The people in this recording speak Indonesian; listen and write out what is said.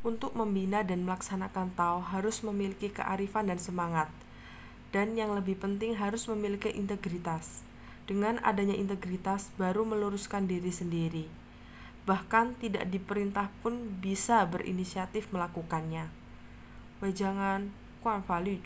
untuk membina dan melaksanakan Tao harus memiliki kearifan dan semangat. Dan yang lebih penting harus memiliki integritas. Dengan adanya integritas baru meluruskan diri sendiri. Bahkan tidak diperintah pun bisa berinisiatif melakukannya. Wejangan Kuan Fa Lu